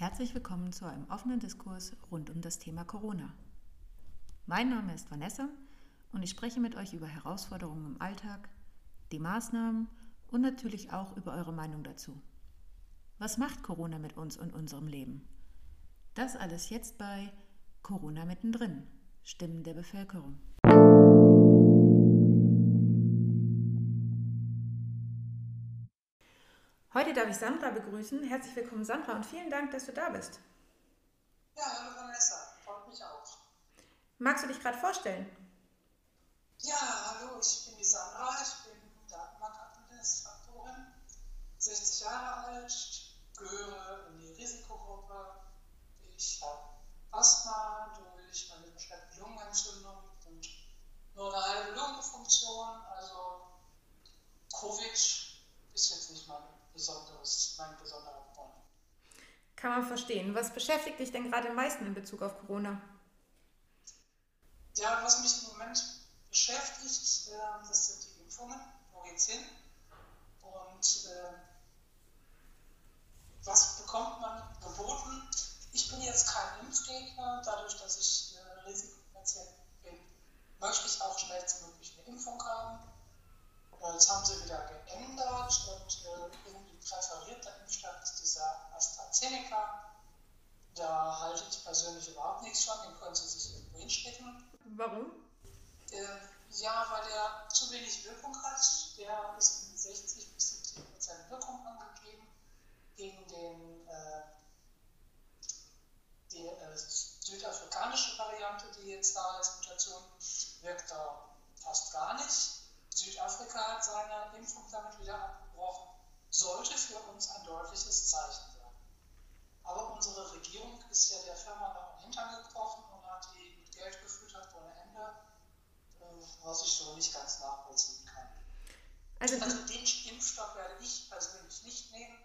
Herzlich willkommen zu einem offenen Diskurs rund um das Thema Corona. Mein Name ist Vanessa und ich spreche mit euch über Herausforderungen im Alltag, die Maßnahmen und natürlich auch über eure Meinung dazu. Was macht Corona mit uns und unserem Leben? Das alles jetzt bei Corona mittendrin, Stimmen der Bevölkerung. Heute darf ich Sandra begrüßen. Herzlich willkommen, Sandra, und vielen Dank, dass du da bist. Ja, hallo Vanessa, freut mich auch. Magst du dich gerade vorstellen? Ja, hallo, ich bin die Sandra, ich bin Datenbankadministratorin, 60 Jahre alt, gehöre in die Risikogruppe. Ich habe Asthma durch eine verstärkte Lungenentzündung und nur eine halbe Lungenfunktion, also Covid ist jetzt nicht mein besonderes, mein besonderer Freund. Kann man verstehen. Was beschäftigt dich denn gerade am meisten in Bezug auf Corona? Ja, was mich im Moment beschäftigt, äh, das sind die Impfungen. Wo geht's hin? Und äh, was bekommt man geboten? Ich bin jetzt kein Impfgegner, dadurch, dass ich äh, Risikopatient bin, möchte ich auch schnellstmöglich eine Impfung haben. Jetzt haben sie wieder geändert und äh, irgendwie präferierter Impfstoff ist dieser AstraZeneca. Da halte ich persönlich überhaupt nichts von, den können sie sich irgendwo hinstecken. Warum? Äh, ja, weil der zu wenig Wirkung hat. Der ist in 60 bis 70 Prozent Wirkung angegeben gegen den, äh, die äh, südafrikanische Variante, die jetzt da ist, Mutation, wirkt da fast gar nicht. Südafrika hat seine Impfung damit wieder abgebrochen, sollte für uns ein deutliches Zeichen werden. Aber unsere Regierung ist ja der Firma noch im Hintern gekrochen und hat die mit Geld gefüttert ohne Ende, äh, was ich so nicht ganz nachvollziehen kann. Also, also den Impfstoff werde ich persönlich nicht nehmen.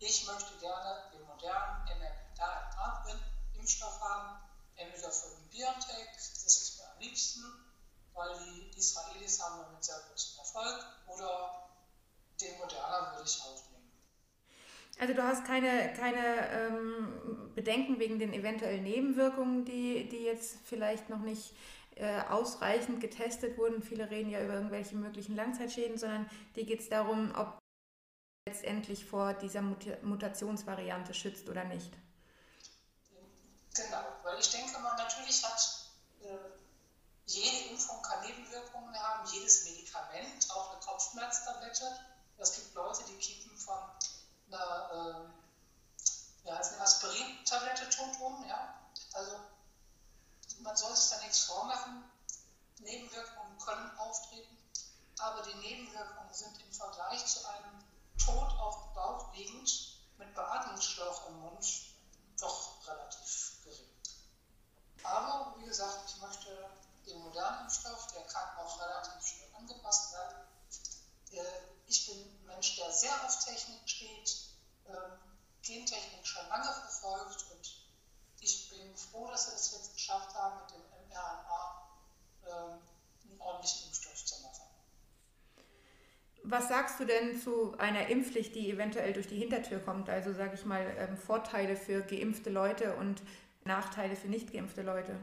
Ich möchte gerne den modernen mRNA-Impfstoff haben, entweder von BioNTech, das ist mir am liebsten, weil die Israelis haben damit sehr großen Erfolg oder den Moderner würde ich auch nehmen. Also du hast keine, keine ähm, Bedenken wegen den eventuellen Nebenwirkungen, die, die jetzt vielleicht noch nicht äh, ausreichend getestet wurden. Viele reden ja über irgendwelche möglichen Langzeitschäden, sondern dir geht es darum, ob letztendlich vor dieser Mut Mutationsvariante schützt oder nicht. Genau, weil ich denke mal, natürlich hat äh, jede Impfung kann Nebenwirkungen haben, jedes Medikament, auch eine Kopfschmerztablette. Es gibt Leute, die kippen von einer, äh, ja, eine Aspirin-Tablette tot um. Ja? Also man soll sich da nichts vormachen. Nebenwirkungen können auftreten, aber die Nebenwirkungen sind im Vergleich zu einem Tod auf Bauch liegend mit Beatmungsschlauch im Mund doch relativ gering. Aber wie gesagt, ich möchte den modernen Impfstoff, der kann auch relativ schnell angepasst werden. Ich bin ein Mensch, der sehr auf Technik steht, ähm, Gentechnik schon lange verfolgt und ich bin froh, dass wir es jetzt geschafft haben, mit dem mRNA ähm, einen ordentlichen Impfstoff zu machen. Was sagst du denn zu einer Impfpflicht, die eventuell durch die Hintertür kommt? Also sage ich mal ähm, Vorteile für geimpfte Leute und Nachteile für nicht geimpfte Leute?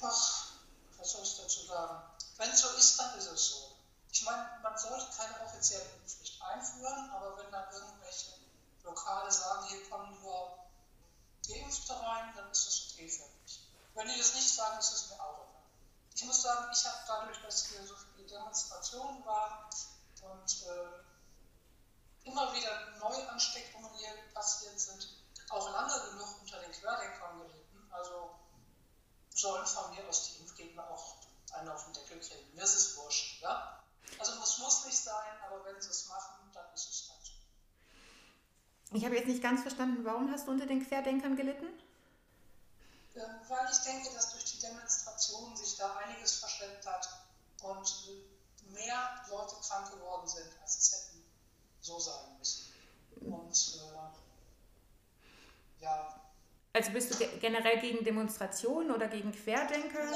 Ach, was soll ich dazu sagen? Wenn es so ist, dann ist es so. Ich meine, man sollte keine offizielle Impfpflicht einführen, aber wenn dann irgendwelche Lokale sagen, hier kommen nur Geimpfte rein, dann ist das okay für mich. Wenn die das nicht sagen, ist es mir auch okay. Ich muss sagen, ich habe dadurch, dass hier so viele Demonstrationen waren und äh, immer wieder Neuansteckungen hier passiert sind, auch lange genug unter den Querdenkern gelitten. Also sollen von mir aus die Impfgegner auch einen auf den Deckel kriegen. Mir ist es wurscht. Ja? Also es muss nicht sein, aber wenn sie es machen, dann ist es halt. Ich habe jetzt nicht ganz verstanden, warum hast du unter den Querdenkern gelitten? Ähm, weil ich denke, dass durch die Demonstrationen sich da einiges verschleppt hat und mehr Leute krank geworden sind, als es hätten so sein müssen. Und äh, ja, also bist du generell gegen Demonstrationen oder gegen Querdenker? Nein,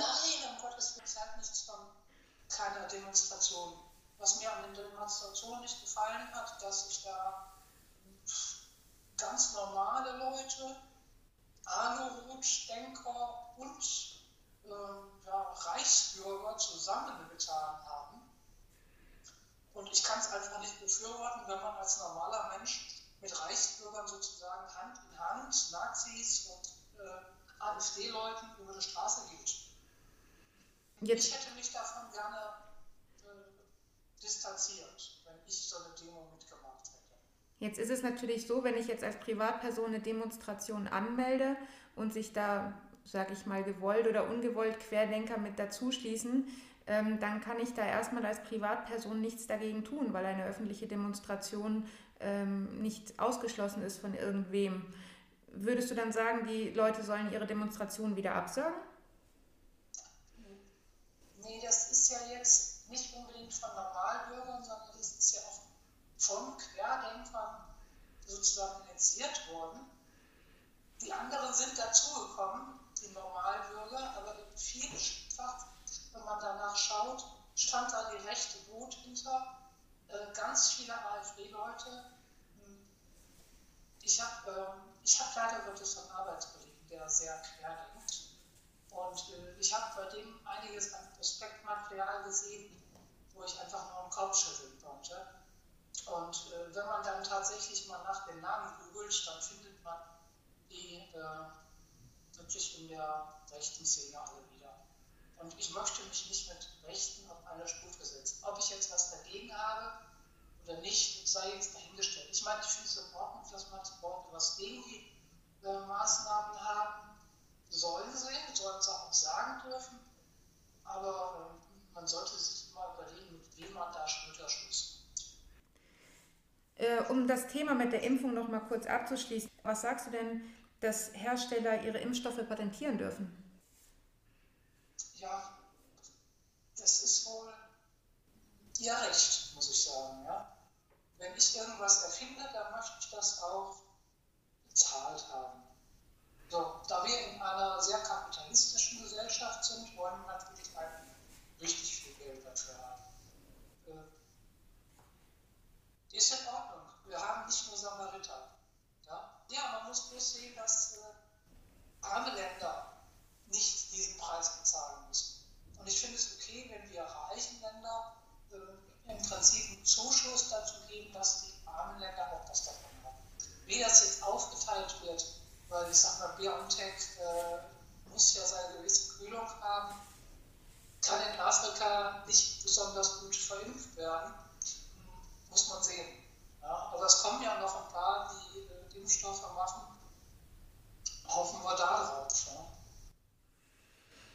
um Gottes Willen, hat nichts von keiner Demonstration. Was mir an den Demonstrationen nicht gefallen hat, dass sich da ganz normale Leute, Aluhutdenker und äh, ja, Reichsbürger zusammengetan haben. Und ich kann es einfach nicht befürworten, wenn man als normaler Mensch mit Reichsbürgern sozusagen Hand in Hand, Nazis und äh, AfD-Leuten über die Straße geht. Jetzt. Ich hätte mich davon gerne äh, distanziert, wenn ich so eine Demo mitgemacht hätte. Jetzt ist es natürlich so, wenn ich jetzt als Privatperson eine Demonstration anmelde und sich da, sage ich mal, gewollt oder ungewollt Querdenker mit dazu schließen, ähm, dann kann ich da erstmal als Privatperson nichts dagegen tun, weil eine öffentliche Demonstration ähm, nicht ausgeschlossen ist von irgendwem. Würdest du dann sagen, die Leute sollen ihre Demonstration wieder absagen? Nee, das ist ja jetzt nicht unbedingt von Normalbürgern, sondern das ist ja auch von Querdenkern sozusagen initiiert worden. Die anderen sind dazugekommen, die Normalbürger, aber vielfach, wenn man danach schaut, stand da die rechte Wut hinter. Äh, ganz viele AfD-Leute. Hm, ich habe ähm, ich hab leider Gottes einen Arbeitskollegen, der sehr querdenkt. Und äh, ich habe bei dem einiges an Prospektmaterial gesehen, wo ich einfach nur den Kopf schütteln konnte. Und äh, wenn man dann tatsächlich mal nach den Namen googelt, dann findet man die wirklich in der rechten Szene alle wieder. Und ich möchte mich nicht mit Rechten auf eine Stufe setzen. Ob ich jetzt was dagegen habe oder nicht, sei jetzt dahingestellt. Ich meine, ich finde es in dass manche Leute was gegen die äh, Maßnahmen haben sollen sie, sollen es auch sagen dürfen, aber äh, man sollte sich mal überlegen, mit wem man da Schulterschluss äh, um das Thema mit der Impfung noch mal kurz abzuschließen, was sagst du denn, dass Hersteller ihre Impfstoffe patentieren dürfen? Ja, das ist wohl ihr Recht, muss ich sagen. Ja? Wenn ich irgendwas erfinde, dann möchte ich das auch bezahlt haben. So, da wir in einer sehr kapitalistischen Gesellschaft sind, wollen wir natürlich richtig viel Geld dafür haben. Äh, ist in Ordnung. Wir haben nicht nur Samariter. Ja, bloß sehen, dass äh, arme Länder nicht diesen Preis bezahlen müssen. Und ich finde es okay, wenn wir reichen Länder äh, im Prinzip einen Zuschuss dazu geben, dass die armen Länder auch was davon haben. Wie das jetzt aufgeteilt wird, weil ich sag mal, BioNTech äh, muss ja seine gewisse Kühlung haben, kann in Afrika nicht besonders gut verimpft werden, muss man sehen. Ja, aber es kommen ja noch ein paar, die Impfstoffe machen. Hoffen wir darauf. Ja.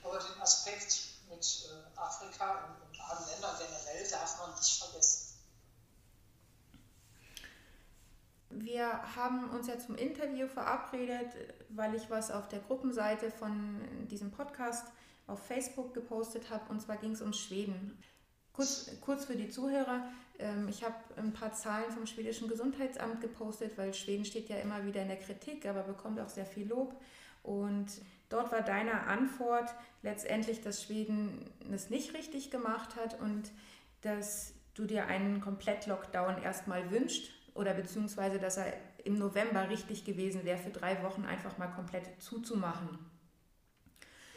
Aber den Aspekt mit äh, Afrika und, und anderen Ländern generell darf man nicht vergessen. Wir haben uns ja zum Interview verabredet, weil ich was auf der Gruppenseite von diesem Podcast auf Facebook gepostet habe. Und zwar ging es um Schweden. Kurz, kurz für die Zuhörer, ähm, ich habe ein paar Zahlen vom schwedischen Gesundheitsamt gepostet, weil Schweden steht ja immer wieder in der Kritik, aber bekommt auch sehr viel Lob. Und dort war deine Antwort letztendlich, dass Schweden es nicht richtig gemacht hat und dass du dir einen Komplett-Lockdown erstmal wünscht oder beziehungsweise, dass er im November richtig gewesen wäre, für drei Wochen einfach mal komplett zuzumachen.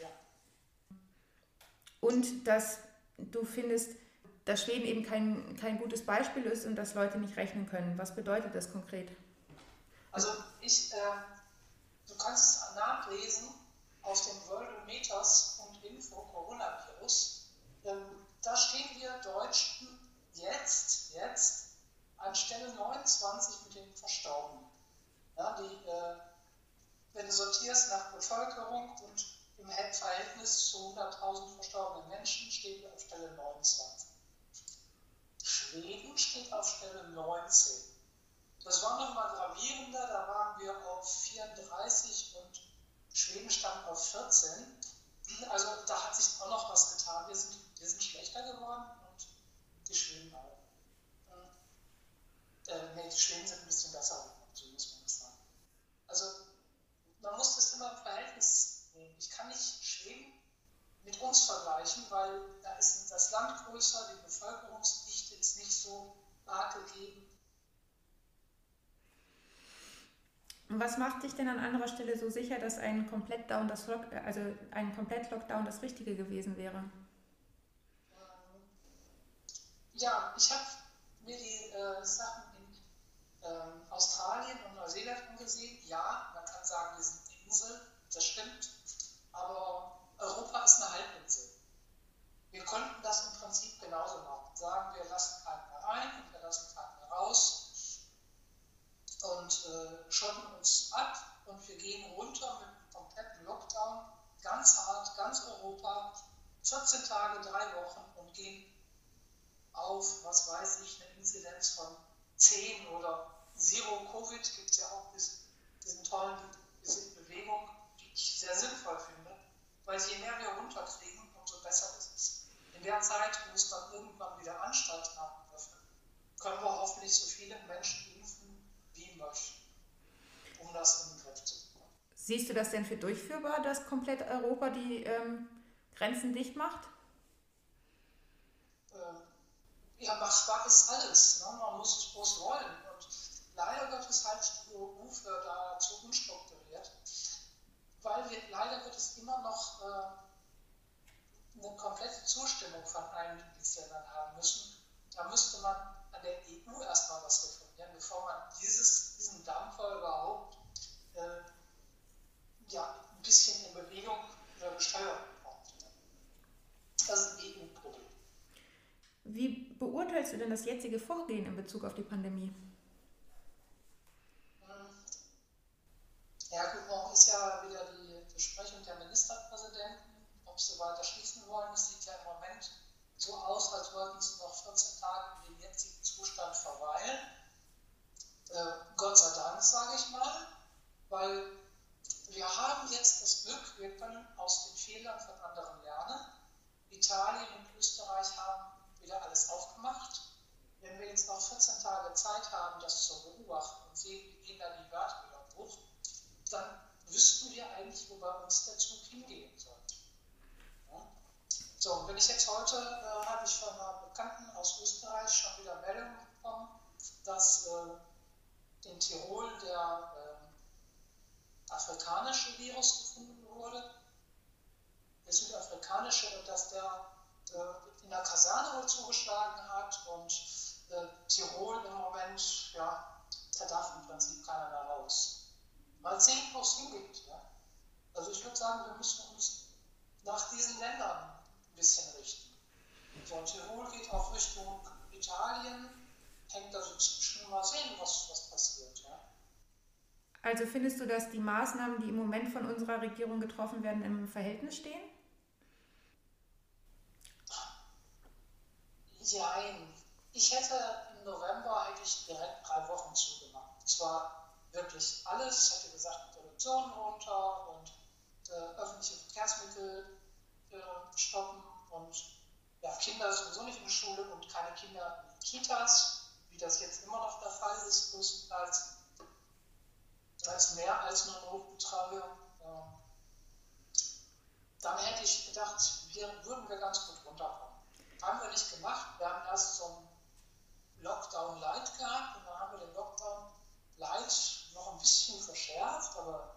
Ja. Und dass du findest, dass Schweden eben kein, kein gutes Beispiel ist und dass Leute nicht rechnen können. Was bedeutet das konkret? Also ich, äh, du kannst es nachlesen auf dem Worldometers und Info Coronavirus. Ähm, da stehen wir Deutschen jetzt, jetzt an Stelle 29 mit den Verstorbenen. Ja, die, äh, wenn du sortierst nach Bevölkerung und im Verhältnis zu 100.000 verstorbenen Menschen, stehen wir auf Stelle 29. Schweden steht auf Stelle 19. Das war nochmal gravierender, da waren wir auf 34 und Schweden stand auf 14. Also da hat sich auch noch was getan. Wir sind, wir sind schlechter geworden und die Schweden auch. Äh, nee, die Schweden sind ein bisschen besser, so muss man das sagen. Also man muss das immer im Verhältnis nehmen. Ich kann nicht Schweden mit uns vergleichen, weil da ist das Land größer, die Bevölkerungsdichte ist nicht so arg gegeben. Und was macht dich denn an anderer Stelle so sicher, dass ein Komplett-Down das also ein Komplett-Lockdown das Richtige gewesen wäre? Ähm, ja, ich habe mir die äh, Sachen in äh, Australien und Neuseeland angesehen. Ja, man kann sagen, wir sind eine Insel, das stimmt. Aber Europa ist eine Halbinsel. Wir konnten das im Prinzip genauso machen. Sagen, wir lassen keinen mehr rein und wir lassen keinen mehr raus und äh, schotten uns ab und wir gehen runter mit einem kompletten Lockdown, ganz hart, ganz Europa, 14 Tage, drei Wochen und gehen auf, was weiß ich, eine Inzidenz von 10 oder Zero Covid gibt es ja auch diesen, diesen tollen, diese Bewegung, die ich sehr sinnvoll finde, weil je mehr wir runterkriegen, umso besser ist es. In der Zeit, wo es dann irgendwann wieder Anstalten haben öffnen, können wir hoffentlich so viele Menschen möchten, um das in den Griff zu bekommen. Siehst du das denn für durchführbar, dass komplett Europa die ähm, Grenzen dicht macht? Ähm, ja, machbar ist alles. Ne? Man muss es bloß wollen. Und leider Gottes halt die EU da zu unstrukturiert, weil wir, leider wird es immer noch äh, eine komplette Zustimmung von allen Mitgliedsländern haben müssen. Da müsste man an der EU erstmal was reformieren, bevor man dieses, diesen Dampfer überhaupt äh, ja, ein bisschen in Bewegung oder gesteuert bekommt. Das ist ein EU-Problem. Wie beurteilst du denn das jetzige Vorgehen in Bezug auf die Pandemie? Hm. Ja, gut, ist ja wieder die Besprechung der Ministerpräsidenten, ob sie weiter schließen wollen. Es sieht ja im Moment so aus, als wollten sie noch 14 Tage in dem jetzigen Zustand verweilen. Äh, Gott sei Dank, sage ich mal, weil wir haben jetzt das Glück, wir können aus den Fehlern von anderen lernen. Italien und Österreich haben wieder alles aufgemacht. Wenn wir jetzt noch 14 Tage Zeit haben, das zu beobachten und sehen, wie gehen dann die Werte wieder hoch, dann wüssten wo bei uns der Zug hingehen soll. So, und wenn ich jetzt heute, äh, habe ich von einer Bekannten aus Österreich schon wieder Meldungen bekommen, dass äh, in Tirol der äh, afrikanische Virus gefunden wurde, der südafrikanische, und dass der äh, in der Kaserne wohl zugeschlagen hat und äh, Tirol im Moment, ja, da darf im Prinzip keiner mehr raus. Mal sehen, wo es hingeht. Ja? Also ich würde sagen, wir müssen uns nach diesen Ländern bisschen richten. So, Tirol geht auch Richtung Italien, hängt da zwischen, mal sehen, was, was passiert. Ja. Also findest du, dass die Maßnahmen, die im Moment von unserer Regierung getroffen werden, im Verhältnis stehen? Jein. Ich hätte im November eigentlich direkt drei Wochen zugemacht. Und zwar wirklich alles. Ich hätte gesagt, Produktion runter und äh, öffentliche Verkehrsmittel äh, stoppen und ja, Kinder sowieso nicht in der Schule und keine Kinder in Kitas, wie das jetzt immer noch der Fall ist, größtenteils als mehr als nur Notbetreuung. Ähm, dann hätte ich gedacht, wir würden wir ganz gut runterkommen. Haben wir nicht gemacht. Wir haben erst so einen Lockdown Light gehabt und dann haben wir den Lockdown Light noch ein bisschen verschärft, aber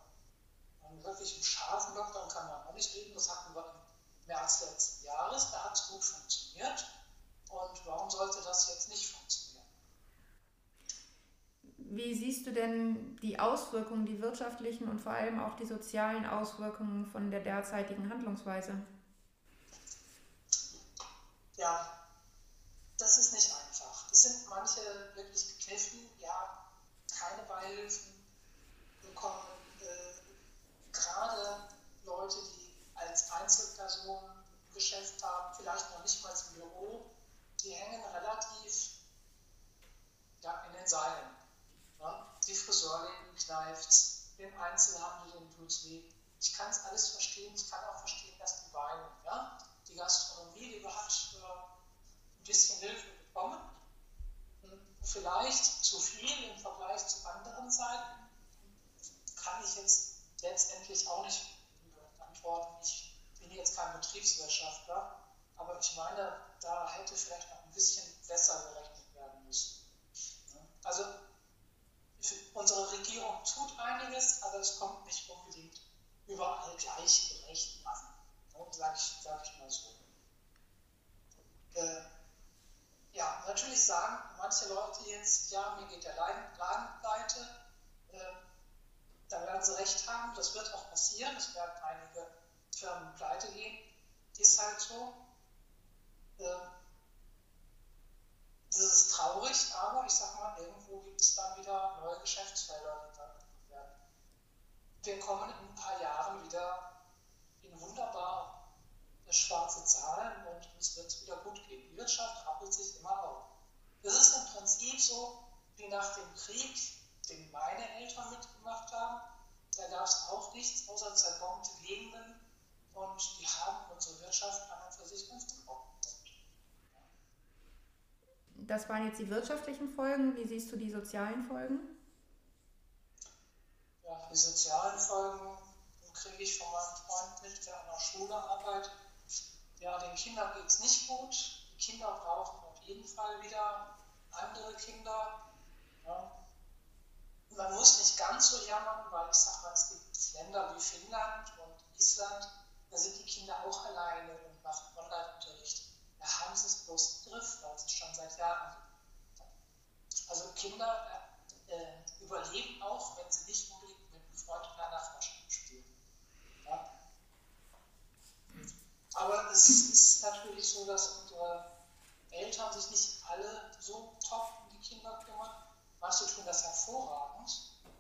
einen wirklichen scharfen Lockdown kann man auch nicht reden. Das hatten wir im März letzten Jahres. Da hat es gut funktioniert. Und warum sollte das jetzt nicht funktionieren? Wie siehst du denn die Auswirkungen, die wirtschaftlichen und vor allem auch die sozialen Auswirkungen von der derzeitigen Handlungsweise? Ja, das ist nicht einfach. Es sind manche wirklich gekniffen, ja, keine Beihilfen bekommen. Äh, gerade Leute, die als Einzelperson ein Geschäft haben, vielleicht noch nicht mal im Büro, die hängen relativ ja, in den Seilen. Ja? Die Friseurläden kneift den Einzelhandel den tut's weh. Ich kann es alles verstehen, ich kann auch verstehen, dass die weinen. Ja? Die Gastronomie, die hat äh, ein bisschen Hilfe bekommen. Vielleicht zu viel im Vergleich zu anderen Zeiten kann ich jetzt letztendlich auch nicht antworten. Ich bin jetzt kein Betriebswirtschaftler, aber ich meine, da hätte vielleicht noch ein bisschen besser gerechnet werden müssen. Also unsere Regierung tut einiges, aber es kommt nicht unbedingt überall gleichgerecht an. Sag ich, sag ich mal so. Äh, ja, natürlich sagen manche Leute jetzt, ja, mir geht der Laden pleite. Äh, da werden sie recht haben, das wird auch passieren, es werden einige Firmen pleite gehen. Ist halt so. Äh, das ist traurig, aber ich sag mal, irgendwo gibt es dann wieder neue Geschäftsfelder, die dann werden. Wir kommen in ein paar Jahren wieder in wunderbar schwarze Zahlen und es wird wieder gut gehen. Die Wirtschaft rappelt sich immer auf. Das ist im Prinzip so wie nach dem Krieg, den meine Eltern mitgemacht haben. Da gab es auch nichts außer zerbombte Gegenden und die haben unsere Wirtschaft an und für sich ganz gut Das waren jetzt die wirtschaftlichen Folgen. Wie siehst du die sozialen Folgen? Ja, die sozialen Folgen kriege ich von meinem Freund mit, der an der Schule arbeitet. Ja, den Kindern geht es nicht gut. Die Kinder brauchen auf jeden Fall wieder andere Kinder. Ja. Man muss nicht ganz so jammern, weil ich sage mal, es gibt Länder wie Finnland und Island, da sind die Kinder auch alleine und machen Online-Unterricht. Da haben sie es bloß im Griff, weil sie es schon seit Jahren Also Kinder äh, überleben auch, wenn sie nicht unbedingt mit einem Freund in der Nachbarschaft spielen. Ja? Aber es ist natürlich so, dass unsere Eltern sich nicht alle so top um die Kinder kümmern. Manche tun das hervorragend.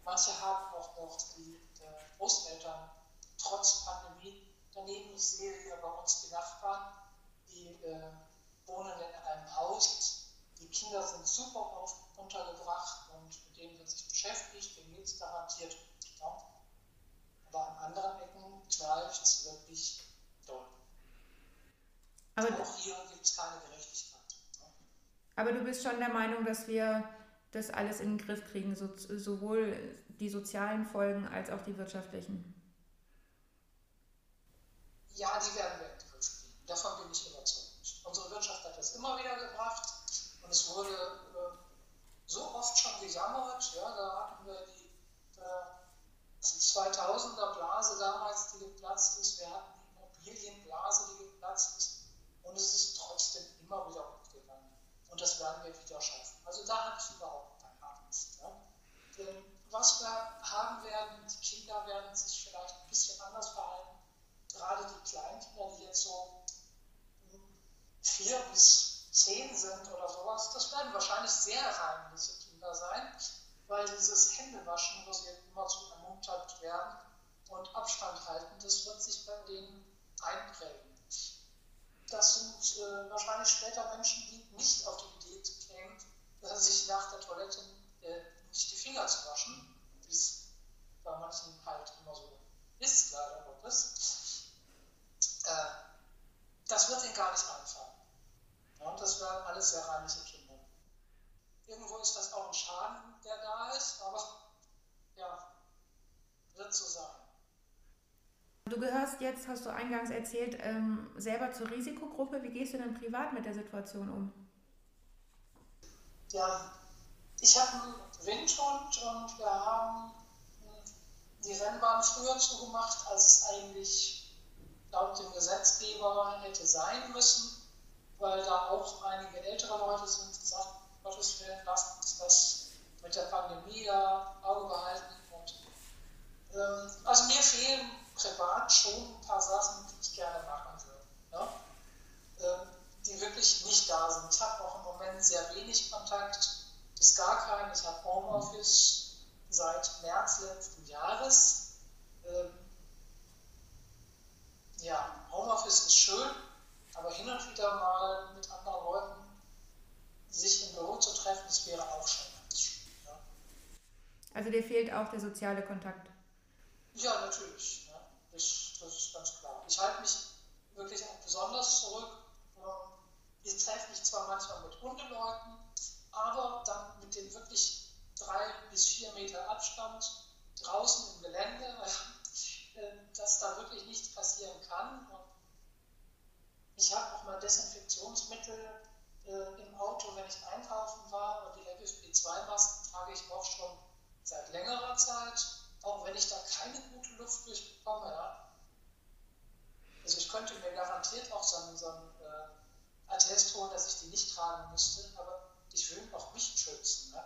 Manche haben auch noch die äh, Großeltern trotz Pandemie daneben. Ich sehe hier bei uns die Nachbarn, die äh, wohnen in einem Haus. Die Kinder sind super auf, untergebracht und mit denen wird sich beschäftigt, denen geht es garantiert. Ja. Aber an anderen Ecken knallt es wirklich doll. Aber auch hier gibt es keine Gerechtigkeit. Aber du bist schon der Meinung, dass wir das alles in den Griff kriegen, so, sowohl die sozialen Folgen als auch die wirtschaftlichen? Ja, die werden wir in den Griff kriegen. Davon bin ich überzeugt. Unsere Wirtschaft hat das immer wieder gebracht und es wurde äh, so oft schon gejammert. Ja, da hatten wir die äh, 2000er Blase damals, die geplatzt ist. Wir hatten die Immobilienblase, die geplatzt ist. Und es ist trotzdem immer wieder umgegangen. Und das werden wir wieder schaffen. Also da habe ich überhaupt keine Angst. Ja. Denn was wir haben werden, die Kinder werden sich vielleicht ein bisschen anders verhalten. Gerade die Kleinkinder, die jetzt so vier bis zehn sind oder sowas, das werden wahrscheinlich sehr reinliche Kinder sein, weil dieses Händewaschen, wo sie immer zu ermuntert werden und Abstand halten, das wird sich bei denen einprägen das sind äh, wahrscheinlich später Menschen, die nicht auf die Idee kämen, sich nach der Toilette äh, nicht die Finger zu waschen, wie es bei manchen halt immer so ist, leider Gottes. Äh, das wird ihnen gar nicht einfallen. Ja, und das werden alles sehr reinliche Kinder. Irgendwo ist das auch ein Schaden, der da ist, aber ja, wird so sein. Du gehörst jetzt, hast du eingangs erzählt, ähm, selber zur Risikogruppe. Wie gehst du denn privat mit der Situation um? Ja, ich habe einen Windhund und wir haben die Rennbahn früher zugemacht, als es eigentlich laut dem Gesetzgeber hätte sein müssen, weil da auch einige ältere Leute sind, die sagen, Gottes Willen, lasst uns das mit der Pandemie da Auge behalten. Und, ähm, also mir fehlen privat schon ein paar Sachen, die ich gerne machen würde. Ne? Ähm, die wirklich nicht da sind. Ich habe auch im Moment sehr wenig Kontakt, bis gar keinen. Ich habe Homeoffice seit März letzten Jahres. Ähm, ja, Homeoffice ist schön, aber hin und wieder mal mit anderen Leuten sich im Büro zu treffen, das wäre auch schon ganz schön. Ja. Also dir fehlt auch der soziale Kontakt? Ja, natürlich. Das, das ist ganz klar. Ich halte mich wirklich auch besonders zurück. Ähm, ich treffe mich zwar manchmal mit Hundeleuten, aber dann mit dem wirklich drei bis vier Meter Abstand draußen im Gelände, äh, dass da wirklich nichts passieren kann. Ich habe auch mal Desinfektionsmittel äh, im Auto, wenn ich einkaufen war und die FFP2-Masken trage ich auch schon seit längerer Zeit, auch wenn ich da keine gute Luft durchbekomme. Ja. Also ich könnte mir garantiert auch so einen, so einen äh, Attest holen, dass ich die nicht tragen müsste, aber ich will auch mich schützen. Ne?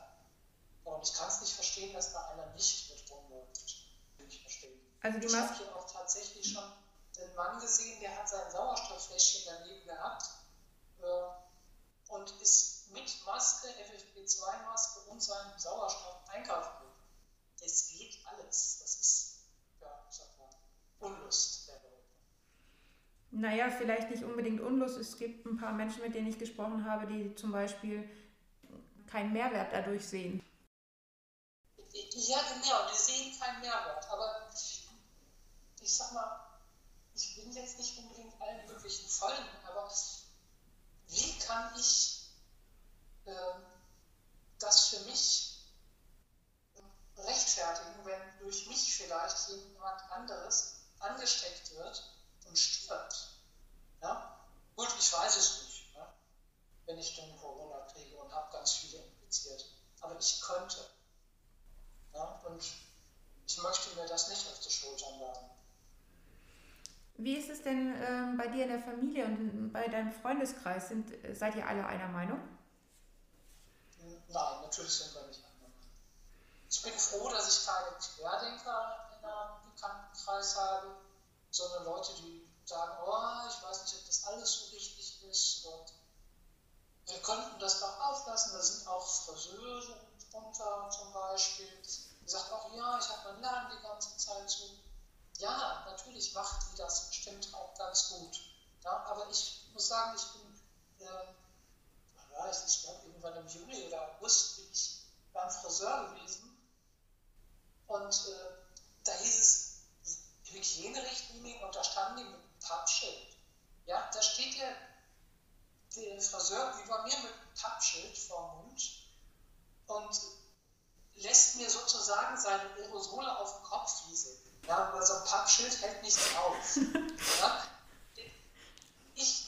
Und ich kann es nicht verstehen, dass da einer nicht mit rumläuft. Ich verstehen. Also ich habe hier auch tatsächlich schon einen Mann gesehen, der hat sein Sauerstofffläschchen daneben gehabt äh, und ist mit Maske, FFP2-Maske und seinem Sauerstoff einkaufen gegangen. Es geht alles. Das ist, ja, sag mal, Unlust der Leute. Naja, vielleicht nicht unbedingt Unlust. Es gibt ein paar Menschen, mit denen ich gesprochen habe, die zum Beispiel keinen Mehrwert dadurch sehen. Ja, genau, die sehen keinen Mehrwert. Aber ich sag mal, ich bin jetzt nicht unbedingt allen möglichen Folgen, aber wie kann ich äh, das für mich rechtfertigen, wenn durch mich vielleicht jemand anderes angesteckt wird und stirbt? Ja? Gut, ich weiß es nicht, ne? wenn ich dann Corona kriege und habe ganz viele infiziert. Aber ich könnte. Ja? Und ich möchte mir das nicht auf die Schultern laden. Wie ist es denn ähm, bei dir in der Familie und bei deinem Freundeskreis? Sind, seid ihr alle einer Meinung? Nein, natürlich sind wir nicht. Ich bin froh, dass ich keine Querdenker in einem Bekanntenkreis habe, sondern Leute, die sagen, oh, ich weiß nicht, ob das alles so richtig ist und wir könnten das doch auflassen. Da sind auch Friseure unter zum Beispiel. Die sagt auch, ja, ich habe meinen Laden die ganze Zeit zu ja, natürlich macht die das bestimmt auch ganz gut. Ja, aber ich muss sagen, ich bin, äh, ja, ich glaube, irgendwann im Juli oder August bin ich beim Friseur gewesen. Und äh, da hieß es Hygienerichtlinien und da standen die mit einem Pappschild. Ja, da steht ja der Friseur über mir mit einem Pappschild vorm Mund und lässt mir sozusagen seine Aerosole auf den Kopf wieseln. Ja, weil so ein Pappschild hält nichts auf. ja? Ich,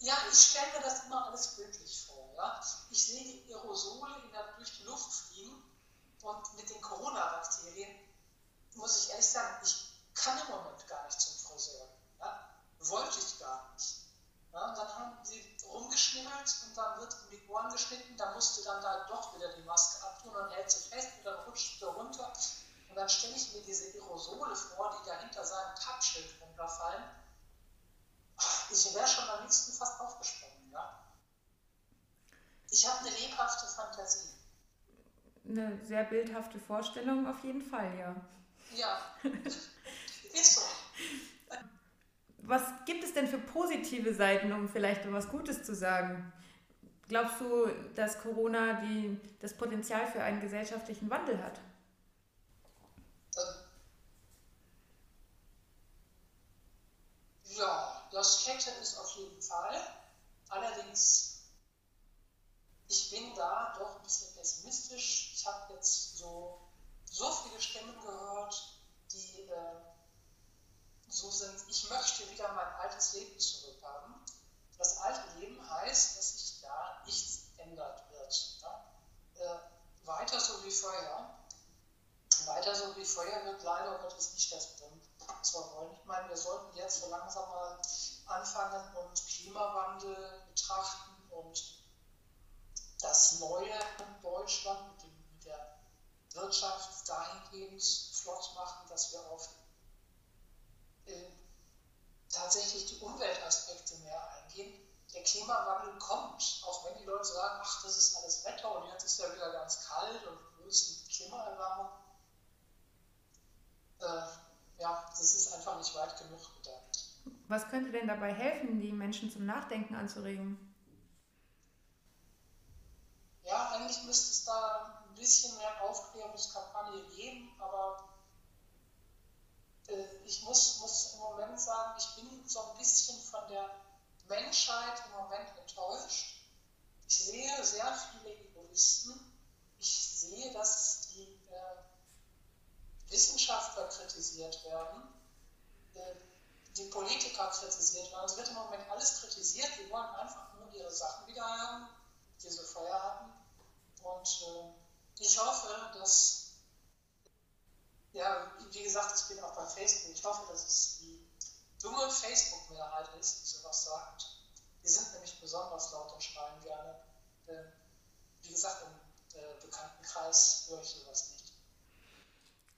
ja, ich stelle mir das immer alles bildlich vor. Ja? Ich sehe die Aerosole in der, durch die Luft fliegen und mit den Corona-Bakterien muss ich ehrlich sagen, ich kann im Moment gar nicht zum Friseur. Ja? Wollte ich gar nicht. Ja, dann haben sie rumgeschnibbelt und dann wird in die Ohren geschnitten, dann musste dann da doch wieder die Maske abtun und hält sie fest und dann rutscht sie runter und dann stelle ich mir diese Aerosole vor, die da hinter seinem Pappschild runterfallen. Ich wäre schon am liebsten fast aufgesprungen, ja. Ich habe eine lebhafte Fantasie. Eine sehr bildhafte Vorstellung auf jeden Fall, ja. Ja, ist so. Was gibt es denn für positive Seiten, um vielleicht etwas Gutes zu sagen? Glaubst du, dass Corona die, das Potenzial für einen gesellschaftlichen Wandel hat? Ja, das hätte es auf jeden Fall. Allerdings, ich bin da doch ein bisschen pessimistisch. Ich habe jetzt so, so viele Stimmen gehört, die äh, so sind, ich möchte wieder mein altes Leben zurückhaben. Das alte Leben heißt, dass sich da nichts ändert wird. Ja? Äh, weiter so wie vorher. Weiter so wie vorher wird leider Gottes nicht das bringen was wir wollen. Ich meine, wir sollten jetzt so langsam mal anfangen und Klimawandel betrachten und das Neue in Deutschland mit, dem, mit der Wirtschaft dahingehend flott machen, dass wir auf äh, tatsächlich die Umweltaspekte mehr eingehen. Der Klimawandel kommt, auch wenn die Leute sagen, ach, das ist alles Wetter und jetzt ist ja wieder ganz kalt und die Klimaerwärmung? Äh, ja, das ist einfach nicht weit genug gedacht. Was könnte denn dabei helfen, die Menschen zum Nachdenken anzuregen? Ja, eigentlich müsste es da ein bisschen mehr Aufklärungskampagne geben, aber äh, ich muss, muss im Moment sagen, ich bin so ein bisschen von der Menschheit im Moment enttäuscht. Ich sehe sehr viele Egoisten. Ich sehe, dass die äh, Wissenschaftler kritisiert werden, äh, die Politiker kritisiert werden. Es wird im Moment alles kritisiert. Die wollen einfach nur ihre Sachen wieder haben, die sie vorher hatten. Und äh, ich hoffe, dass ja, wie gesagt, ich bin auch bei Facebook. Ich hoffe, dass es die dumme Facebook-Mehrheit ist, die sowas sagt. Die sind nämlich besonders laut und schreien gerne. Äh, wie gesagt, im äh, Bekanntenkreis höre ich sowas nicht.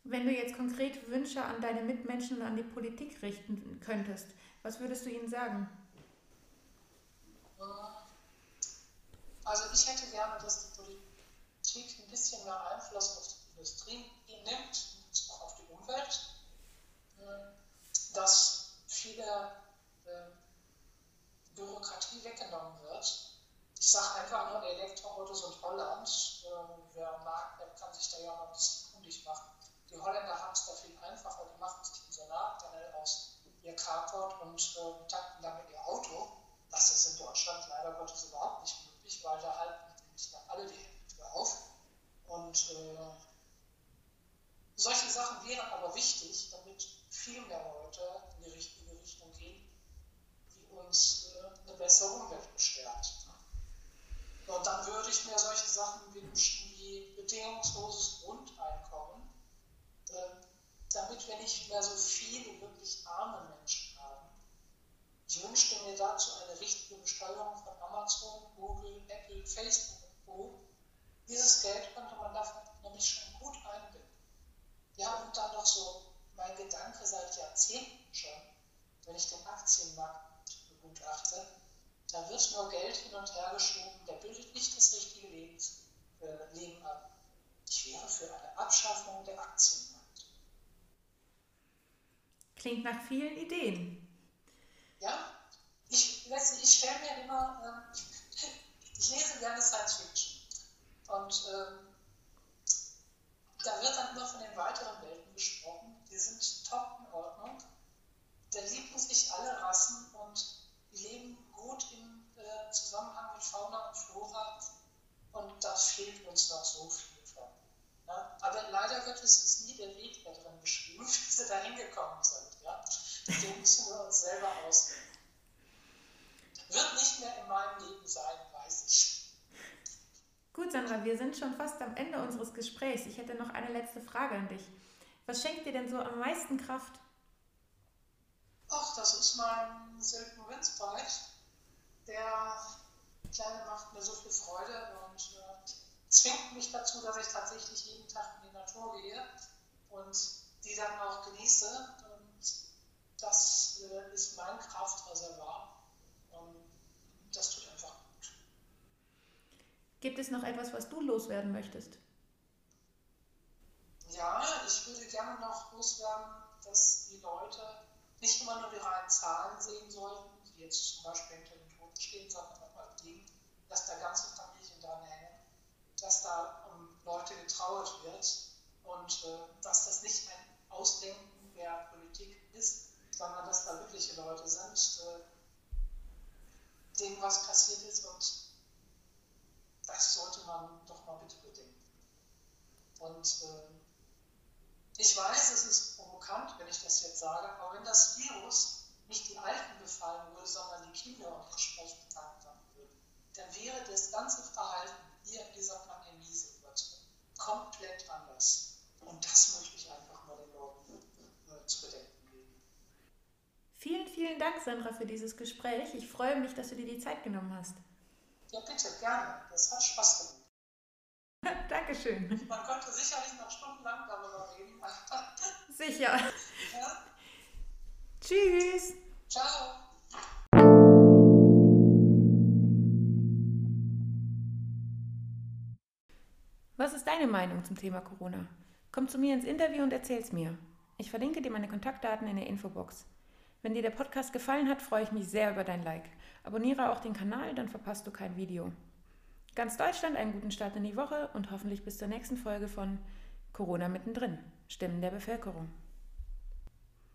Wenn du jetzt konkret Wünsche an deine Mitmenschen und an die Politik richten könntest, was würdest du ihnen sagen? Also ich hätte gerne, dass die bisschen mehr Einfluss auf die Industrie nimmt, auf die Umwelt, dass viele äh, Bürokratie weggenommen wird. Ich sage einfach nur Elektroautos und Holland. Äh, wer mag, der kann sich da ja noch ein bisschen kundig machen. Die Holländer haben es da viel einfacher. Die machen sich ein Solarpanel aus ihr Carport und tanken damit ihr Auto. Das ist in Deutschland leider Gottes überhaupt nicht möglich, weil da halten nicht alle die Hände für auf. Und äh, solche Sachen wären aber wichtig, damit viel mehr Leute in die richtige Richtung gehen, die uns äh, eine bessere Umwelt bestärkt. Und dann würde ich mir solche Sachen wünschen wie bedingungsloses Grundeinkommen, äh, damit wir nicht mehr so viele wirklich arme Menschen haben. Ich wünschte mir dazu eine richtige Besteuerung von Amazon, Google, Apple, Facebook und Co. Dieses Geld könnte man dafür nämlich schon gut einbinden. Ja, und dann noch so mein Gedanke seit Jahrzehnten schon, wenn ich den Aktienmarkt begutachte, da wird nur Geld hin und her geschoben, der bildet nicht das richtige Lebens, äh, Leben ab. Ich wäre für eine Abschaffung der Aktienmarkt. Klingt nach vielen Ideen. Ja, ich, ich stelle mir immer, äh, ich lese gerne Science Fiction. Und ähm, da wird dann immer von den weiteren Welten gesprochen. Die sind top in Ordnung. Da lieben sich alle Rassen und leben gut im äh, Zusammenhang mit Fauna und Flora. Und da fehlt uns noch so viel. Ja? Aber leider Gottes ist nie der Weg da drin beschrieben, wie sie da hingekommen sind. Ja? Den müssen wir uns selber ausdenken. Wird nicht mehr in meinem Leben sein, weiß ich. Gut, Sandra, wir sind schon fast am Ende unseres Gesprächs. Ich hätte noch eine letzte Frage an dich. Was schenkt dir denn so am meisten Kraft? Ach, das ist mein Silken Windsbite. Der Kleine macht mir so viel Freude und äh, zwingt mich dazu, dass ich tatsächlich jeden Tag in die Natur gehe und die dann auch genieße. Und das äh, ist mein Kraftreservoir. Und das tut einfach Gibt es noch etwas, was du loswerden möchtest? Ja, ich würde gerne noch loswerden, dass die Leute nicht immer nur die reinen Zahlen sehen sollten, die jetzt zum Beispiel hinter den Toten stehen, sondern auch mal Dinge, dass da ganze Familien dran hängen, dass da um Leute getrauert wird und äh, dass das nicht ein Ausdenken der Politik ist, sondern dass da wirkliche Leute sind, äh, denen was passiert ist und das sollte man doch mal bitte bedenken. Und äh, ich weiß, es ist provokant, wenn ich das jetzt sage, aber wenn das Virus nicht die Alten befallen würde, sondern die Kinder und entsprechend anfangen würde, dann wäre das ganze Verhalten hier in dieser Pandemie-Situation komplett anders. Und das möchte ich einfach mal den Leuten äh, zu bedenken geben. Vielen, vielen Dank, Sandra, für dieses Gespräch. Ich freue mich, dass du dir die Zeit genommen hast. Ja, bitte, gerne. Das hat Spaß gemacht. Dankeschön. Man könnte sicherlich noch stundenlang darüber reden. Sicher. Ja? Tschüss. Ciao. Was ist deine Meinung zum Thema Corona? Komm zu mir ins Interview und erzähl's mir. Ich verlinke dir meine Kontaktdaten in der Infobox. Wenn dir der Podcast gefallen hat, freue ich mich sehr über dein Like. Abonniere auch den Kanal, dann verpasst du kein Video. Ganz Deutschland einen guten Start in die Woche und hoffentlich bis zur nächsten Folge von Corona mittendrin, Stimmen der Bevölkerung.